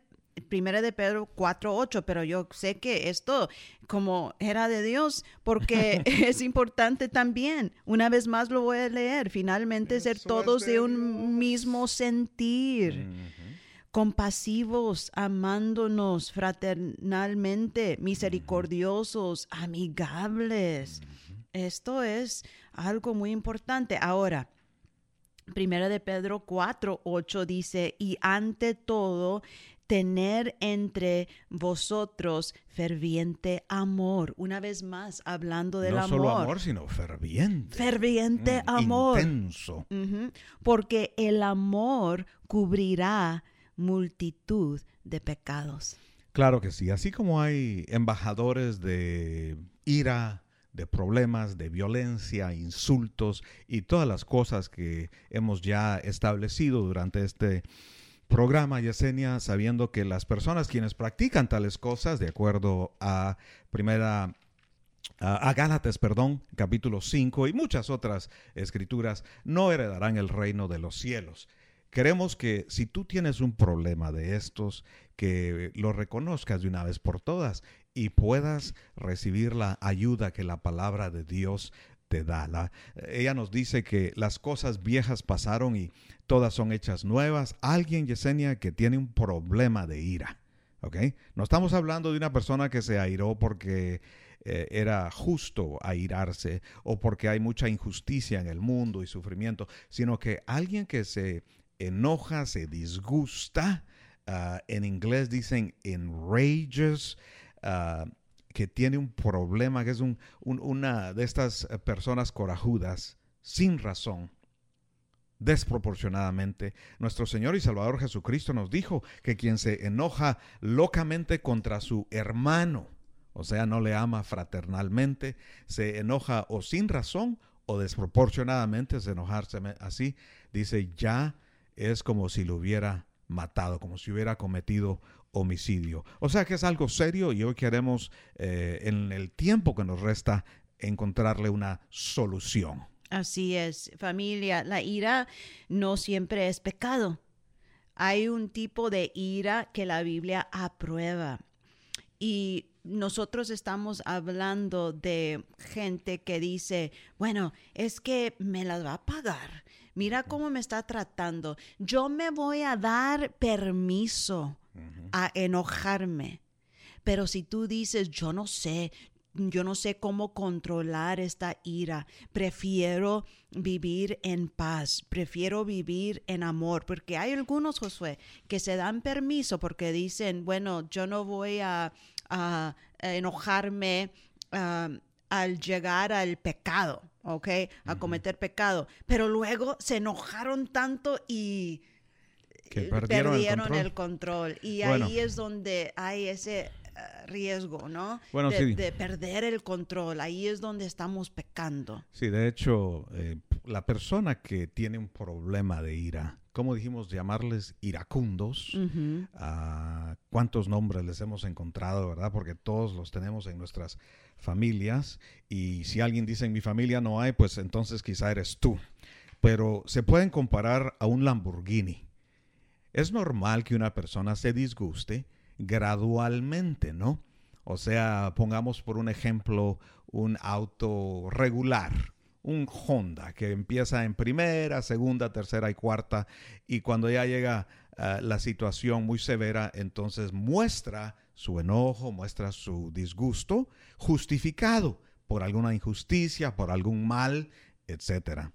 Speaker 1: Primera de Pedro 4.8, pero yo sé que esto como era de Dios, porque es importante también. Una vez más lo voy a leer. Finalmente ser
Speaker 3: Eso
Speaker 1: todos de
Speaker 3: de
Speaker 1: un mismo sentir compasivos, amándonos fraternalmente, misericordiosos, amigables. Esto es algo muy importante. Ahora, Primera de Pedro 4, 8 dice, y ante todo, tener entre vosotros ferviente amor. Una vez más, hablando del
Speaker 3: no
Speaker 1: amor.
Speaker 3: solo amor, sino ferviente.
Speaker 1: Ferviente
Speaker 3: Mm,
Speaker 1: amor.
Speaker 3: Intenso.
Speaker 1: Porque el amor cubrirá multitud de pecados.
Speaker 3: Claro que sí. Así como hay embajadores de ira, de problemas, de violencia, insultos y todas las cosas que hemos ya establecido durante este programa, Yesenia, sabiendo que las personas quienes practican tales cosas, de acuerdo a primera a Gálatas, perdón, capítulo 5 y muchas otras escrituras, no heredarán el reino de los cielos. Queremos que si tú tienes un problema de estos, que lo reconozcas de una vez por todas y puedas recibir la ayuda que la palabra de Dios te da. La- ella nos dice que las cosas viejas pasaron y todas son hechas nuevas. Alguien, Yesenia, que tiene un problema de ira. ¿ok? No estamos hablando de una persona que se airó porque eh, era justo airarse o porque hay mucha injusticia en el mundo y sufrimiento, sino que alguien que se enoja, se disgusta, ah, en inglés dicen enrages, ah, que tiene un problema, que es un- un- una de estas eh, personas corajudas, sin razón, desproporcionadamente. Nuestro Señor y Salvador Jesucristo nos dijo que quien se enoja locamente contra su hermano, o sea, no le ama fraternalmente, se enoja o sin razón o desproporcionadamente, es enojarse así, dice, ya es como si lo hubiera matado, como si hubiera cometido homicidio. O sea que es algo serio y hoy queremos, eh, en el tiempo que nos resta, encontrarle una solución.
Speaker 1: Así es, familia. La ira no siempre es pecado. Hay un tipo de ira que la Biblia aprueba. Y nosotros estamos hablando de gente que dice, bueno, es que me las va a pagar. Mira cómo me está tratando. Yo me voy a dar permiso a enojarme. Pero si tú dices, yo no sé, yo no sé cómo controlar esta ira, prefiero vivir en paz, prefiero vivir en amor, porque hay algunos, Josué, que se dan permiso porque dicen, bueno, yo no voy a, a- a enojarme ah, al llegar al pecado, ¿ok? A cometer pecado, pero luego se enojaron tanto y
Speaker 3: Que
Speaker 1: eh,
Speaker 3: perdieron el control.
Speaker 1: el control. Y
Speaker 3: Bueno.
Speaker 1: ahí es donde hay ese eh, riesgo, ¿no?
Speaker 3: Bueno,
Speaker 1: de,
Speaker 3: sí.
Speaker 1: de perder el control. Ahí es donde estamos pecando.
Speaker 3: Sí, de hecho, eh, la persona que tiene un problema de ira, ¿cómo dijimos llamarles iracundos? Ah, ¿Cuántos nombres les hemos encontrado, verdad? Porque todos los tenemos en nuestras familias y si alguien dice en mi familia no hay, pues entonces quizá eres tú. Pero se pueden comparar a un Lamborghini. Es normal que una persona se disguste gradualmente, ¿no? O sea, pongamos por un ejemplo un auto regular, un Honda que empieza en primera, segunda, tercera y cuarta y cuando ya llega ah, la situación muy severa, entonces muestra su enojo, muestra su disgusto justificado por alguna injusticia, por algún mal, etcétera.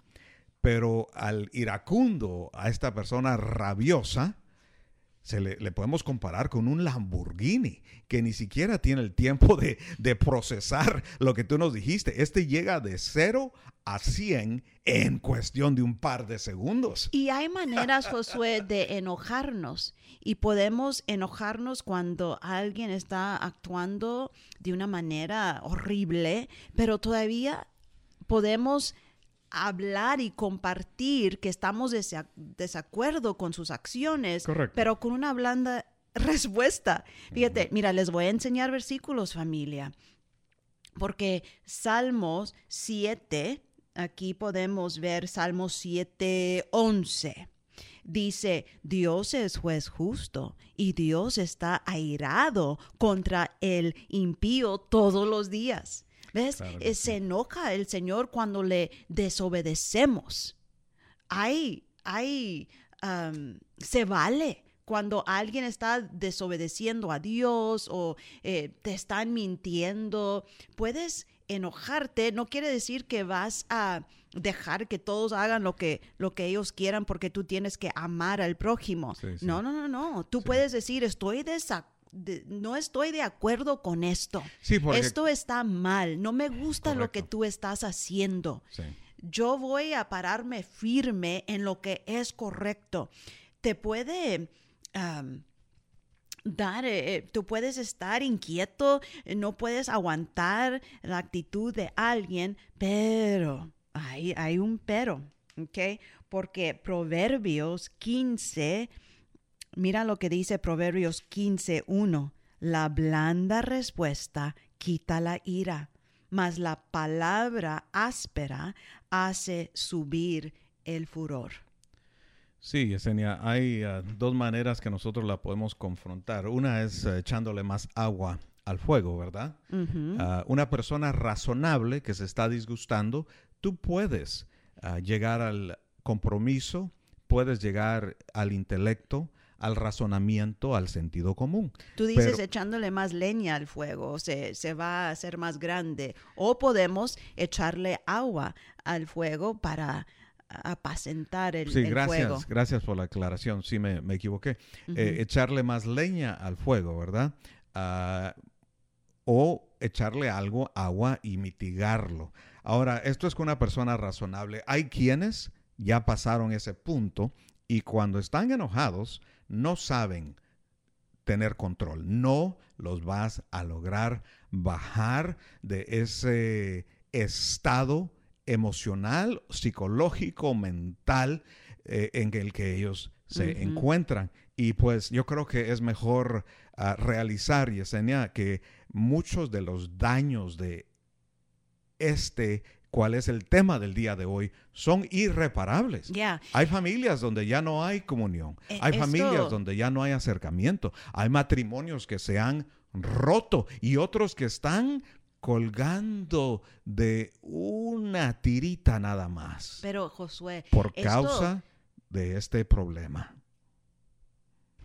Speaker 3: Pero al iracundo, a esta persona rabiosa, se le, le podemos comparar con un Lamborghini que ni siquiera tiene el tiempo de, de procesar lo que tú nos dijiste. Este llega de 0 a 100 en cuestión de un par de segundos.
Speaker 1: Y hay maneras, Josué, de enojarnos. Y podemos enojarnos cuando alguien está actuando de una manera horrible, pero todavía podemos hablar y compartir que estamos desa- desacuerdo con sus acciones,
Speaker 3: Correcto.
Speaker 1: pero con una blanda respuesta. Fíjate, mira, les voy a enseñar versículos, familia, porque Salmos 7, aquí podemos ver Salmos 7, 11. Dice, Dios es juez justo y Dios está airado contra el impío todos los días. ¿Ves?
Speaker 3: Claro
Speaker 1: Eh, Se enoja el Señor cuando le desobedecemos. Hay, hay, se vale cuando alguien está desobedeciendo a Dios o eh, te están mintiendo. Puedes enojarte no quiere decir que vas a dejar que todos hagan lo que, lo que ellos quieran porque tú tienes que amar al prójimo.
Speaker 3: Sí, sí.
Speaker 1: No, no, no, no. Tú puedes decir, estoy desa- de- no estoy de acuerdo con esto.
Speaker 3: Sí, porque-
Speaker 1: Esto está mal. No me gusta lo que tú estás haciendo.
Speaker 3: Sí.
Speaker 1: Yo voy a pararme firme en lo que es correcto. Te puede... dar, eh, eh, tú puedes estar inquieto, eh, no puedes aguantar la actitud de alguien, pero hay, hay un pero, ¿ok? Porque Proverbios 15, mira lo que dice Proverbios 15, 1, la blanda respuesta quita la ira, mas la palabra áspera hace subir el furor.
Speaker 3: Sí, Yesenia, hay ah, dos maneras que nosotros la podemos confrontar. Una es eh, echándole más agua al fuego, ¿verdad? Ah, una persona razonable que se está disgustando, tú puedes ah, llegar al compromiso, puedes llegar al intelecto, al razonamiento, al sentido común.
Speaker 1: Tú dices
Speaker 3: Pero-
Speaker 1: echándole más leña al fuego, se, se va a hacer más grande. O podemos echarle agua al fuego para apacentar el,
Speaker 3: Sí,
Speaker 1: el
Speaker 3: gracias,
Speaker 1: fuego.
Speaker 3: gracias por la aclaración. Sí, me, me equivoqué. Eh, echarle más leña al fuego, ¿verdad? Ah, o echarle algo, agua y mitigarlo. Ahora, esto es con una persona razonable. Hay quienes ya pasaron ese punto y cuando están enojados no saben tener control. No los vas a lograr bajar de ese estado emocional, psicológico, mental eh, en el que ellos se encuentran. Y pues yo creo que es mejor ah, realizar, Yesenia, que muchos de los daños de este, cuál es el tema del día de hoy, son irreparables. Hay familias donde ya no hay comunión.
Speaker 1: Eh,
Speaker 3: hay
Speaker 1: esto-
Speaker 3: familias donde ya no hay acercamiento. Hay matrimonios que se han roto y otros que están colgando de una tirita nada más
Speaker 1: pero Josué,
Speaker 3: por
Speaker 1: esto-
Speaker 3: causa de este problema.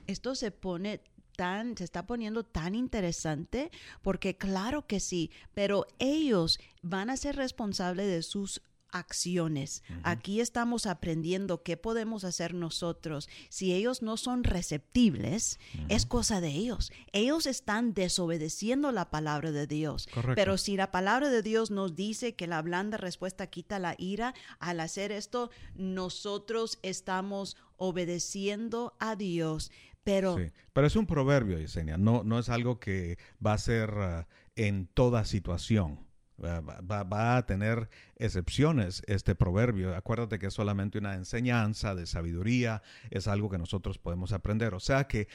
Speaker 1: esto se pone tan, se está poniendo tan interesante porque claro que sí, pero ellos van a ser responsables de sus acciones. Aquí estamos aprendiendo qué podemos hacer nosotros. Si ellos no son receptibles, es cosa de ellos. Ellos están desobedeciendo la palabra de Dios.
Speaker 3: Correcto.
Speaker 1: Pero si la palabra de Dios nos dice que la blanda respuesta quita la ira, al hacer esto, nosotros estamos obedeciendo a Dios. Pero
Speaker 3: Sí, Pero es un proverbio, Yesenia. No, no es algo que va a ser ah, en toda situación. Va, va- va a tener excepciones este proverbio. Acuérdate que es solamente una enseñanza de sabiduría, es algo que nosotros podemos aprender. O sea que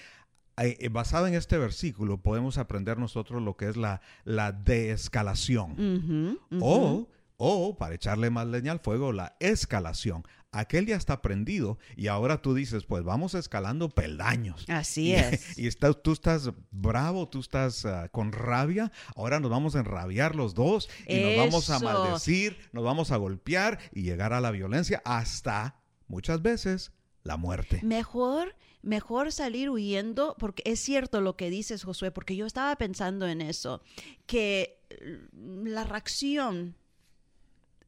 Speaker 3: eh, eh, basado en este versículo podemos aprender nosotros lo que es la, la deescalación.
Speaker 1: Ujú, ujú.
Speaker 3: O, o, para echarle más leña al fuego, la escalación. Aquel ya está prendido y ahora tú dices, pues vamos escalando peldaños.
Speaker 1: Así
Speaker 3: Y-
Speaker 1: es.
Speaker 3: Y está- tú estás bravo, tú estás ah, con rabia. Ahora nos vamos a enrabiar los dos y nos vamos a
Speaker 1: Eso.
Speaker 3: maldecir, nos vamos a golpear y llegar a la violencia hasta muchas veces la muerte.
Speaker 1: Mejor, mejor salir huyendo, porque es cierto lo que dices, Josué, porque yo estaba pensando en eso, que eh, la reacción,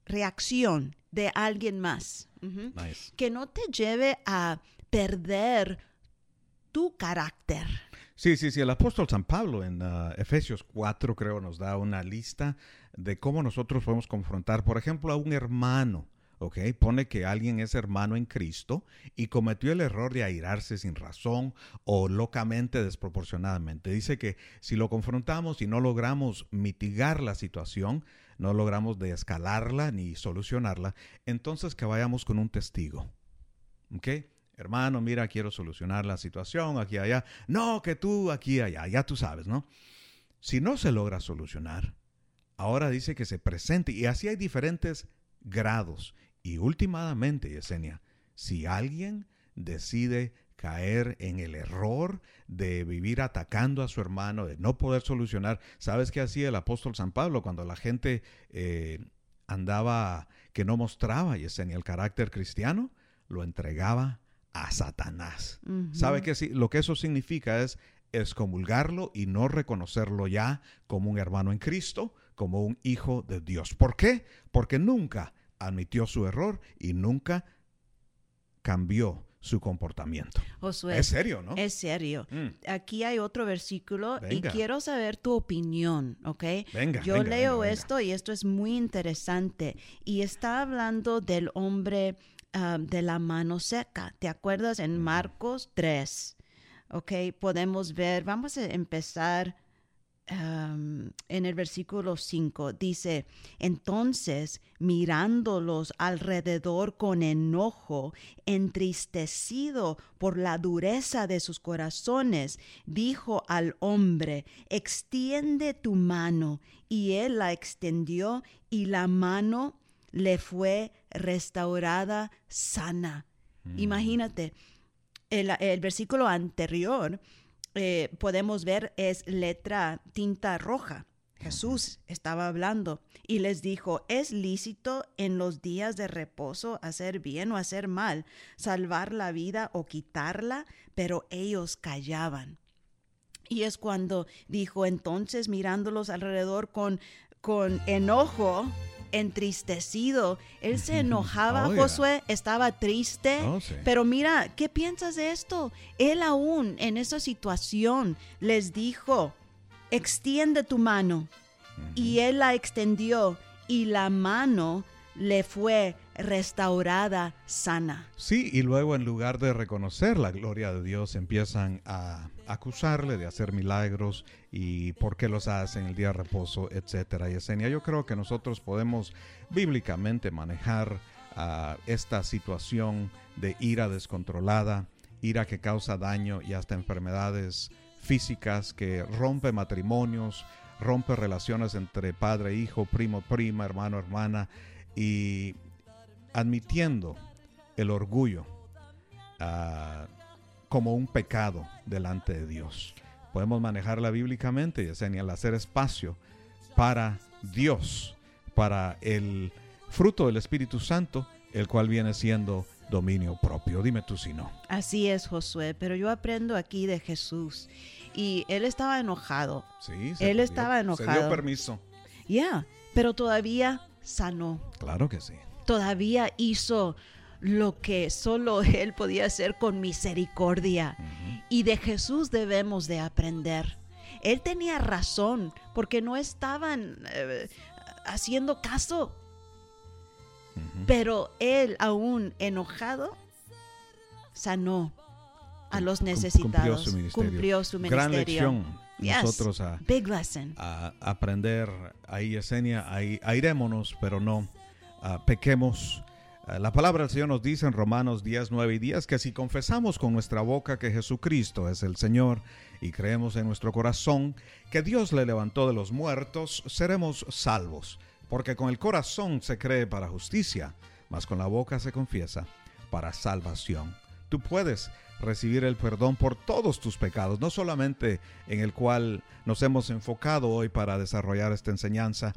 Speaker 1: reacción de alguien más,
Speaker 3: Nice.
Speaker 1: que no te lleve a perder tu carácter.
Speaker 3: Sí, sí, sí. El apóstol San Pablo en ah, Efesios 4 creo nos da una lista de cómo nosotros podemos confrontar, por ejemplo, a un hermano. ¿ok? Pone que alguien es hermano en Cristo y cometió el error de airarse sin razón o locamente, desproporcionadamente. Dice que si lo confrontamos y no logramos mitigar la situación, no logramos descalarla ni solucionarla, entonces que vayamos con un testigo. ¿Ok? Hermano, mira, quiero solucionar la situación aquí allá. No, que tú aquí allá, ya tú sabes, ¿no? Si no se logra solucionar, ahora dice que se presente y así hay diferentes grados. Y últimamente, Yesenia, si alguien decide caer en el error de vivir atacando a su hermano, de no poder solucionar, ¿sabes qué hacía el apóstol San Pablo cuando la gente eh, andaba, que no mostraba, Yesenia, el carácter cristiano? Lo entregaba a Satanás.
Speaker 1: Ujú.
Speaker 3: ¿Sabe qué? sí? Lo que eso significa es excomulgarlo y no reconocerlo ya como un hermano en Cristo, como un hijo de Dios. ¿Por qué? Porque nunca admitió su error y nunca cambió su comportamiento.
Speaker 1: Josué,
Speaker 3: Es serio, ¿no?
Speaker 1: Es serio.
Speaker 3: Mm.
Speaker 1: Aquí hay otro versículo y quiero saber tu opinión, ¿ok?
Speaker 3: Venga,
Speaker 1: Yo
Speaker 3: venga,
Speaker 1: leo esto y esto es muy interesante. Y está hablando del hombre ah, de la mano seca. ¿Te acuerdas en Marcos 3? ¿Ok? Podemos ver, vamos a empezar um, en el versículo 5 dice, entonces mirándolos alrededor con enojo, entristecido por la dureza de sus corazones, dijo al hombre, extiende tu mano. Y él la extendió y la mano le fue restaurada sana. Imagínate, el, el versículo anterior eh, podemos ver es letra tinta roja. Jesús estaba hablando y les dijo, es lícito en los días de reposo hacer bien o hacer mal, salvar la vida o quitarla, pero ellos callaban. Y es cuando dijo entonces mirándolos alrededor con, con enojo, entristecido, él se enojaba. Josué estaba triste,
Speaker 3: Oh, sí.
Speaker 1: pero mira, ¿qué piensas de esto? Él aún en esa situación les dijo, extiende tu mano. Y él la extendió y la mano le fue restaurada sana.
Speaker 3: Sí, y luego en lugar de reconocer la gloria de Dios, empiezan a acusarle de hacer milagros y por qué los hace en el día de reposo, etcétera. Yesenia, yo creo que nosotros podemos bíblicamente manejar ah, esta situación de ira descontrolada, ira que causa daño y hasta enfermedades físicas que rompe matrimonios, rompe relaciones entre padre, hijo, primo, prima, hermano, hermana y admitiendo el orgullo ah, como un pecado delante de Dios. Podemos manejarla bíblicamente, Yesenia, al hacer espacio para Dios, para el fruto del Espíritu Santo, el cual viene siendo dominio propio. Dime tú si no.
Speaker 1: Así es, Josué, pero yo aprendo aquí de Jesús. Y él estaba enojado.
Speaker 3: Sí,
Speaker 1: Él
Speaker 3: dio-
Speaker 1: estaba
Speaker 3: Se dio
Speaker 1: enojado.
Speaker 3: permiso.
Speaker 1: Ya, pero todavía sanó.
Speaker 3: Claro que sí.
Speaker 1: Todavía hizo lo que solo él podía hacer con misericordia. Y de Jesús debemos de aprender. Él tenía razón porque no estaban eh, haciendo caso. Pero él, aún enojado, sanó a los necesitados.
Speaker 3: Cumplió su ministerio.
Speaker 1: Cumplió su
Speaker 3: Gran lección.
Speaker 1: Yes.
Speaker 3: Nosotros a,
Speaker 1: Big lesson.
Speaker 3: a aprender ahí, Yesenia, ahí airémonos, pero no ah, pequemos. Ah, la palabra del Señor nos dice en Romanos 10, 9 y 10 que si confesamos con nuestra boca que Jesucristo es el Señor y creemos en nuestro corazón que Dios le levantó de los muertos, seremos salvos. Porque con el corazón se cree para justicia, mas con la boca se confiesa para salvación. Tú puedes recibir el perdón por todos tus pecados, no solamente en el cual nos hemos enfocado hoy para desarrollar esta enseñanza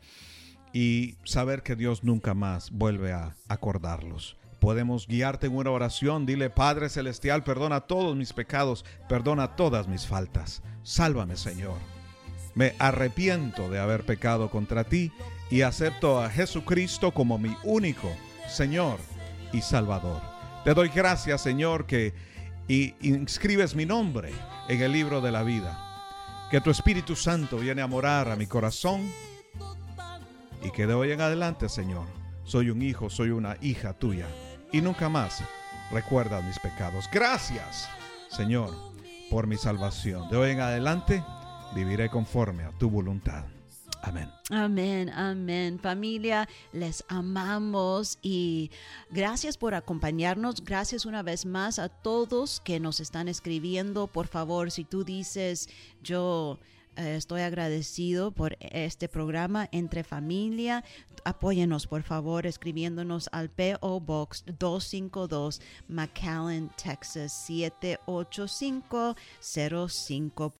Speaker 3: y saber que Dios nunca más vuelve a acordarlos. Podemos guiarte en una oración, dile Padre Celestial, perdona todos mis pecados, perdona todas mis faltas, sálvame Señor. Me arrepiento de haber pecado contra ti y acepto a Jesucristo como mi único Señor y Salvador. Te doy gracias, Señor, que y inscribes mi nombre en el libro de la vida. Que tu Espíritu Santo viene a morar a mi corazón y que de hoy en adelante, Señor, soy un hijo, soy una hija tuya y nunca más recuerdas mis pecados. Gracias, Señor, por mi salvación. De hoy en adelante viviré conforme a tu voluntad. Amén.
Speaker 1: Amén, amén. Familia, les amamos y gracias por acompañarnos. Gracias una vez más a todos que nos están escribiendo. Por favor, si tú dices, yo estoy agradecido por este programa entre familia, apóyenos por favor escribiéndonos al PO Box 252 McAllen, Texas 78505.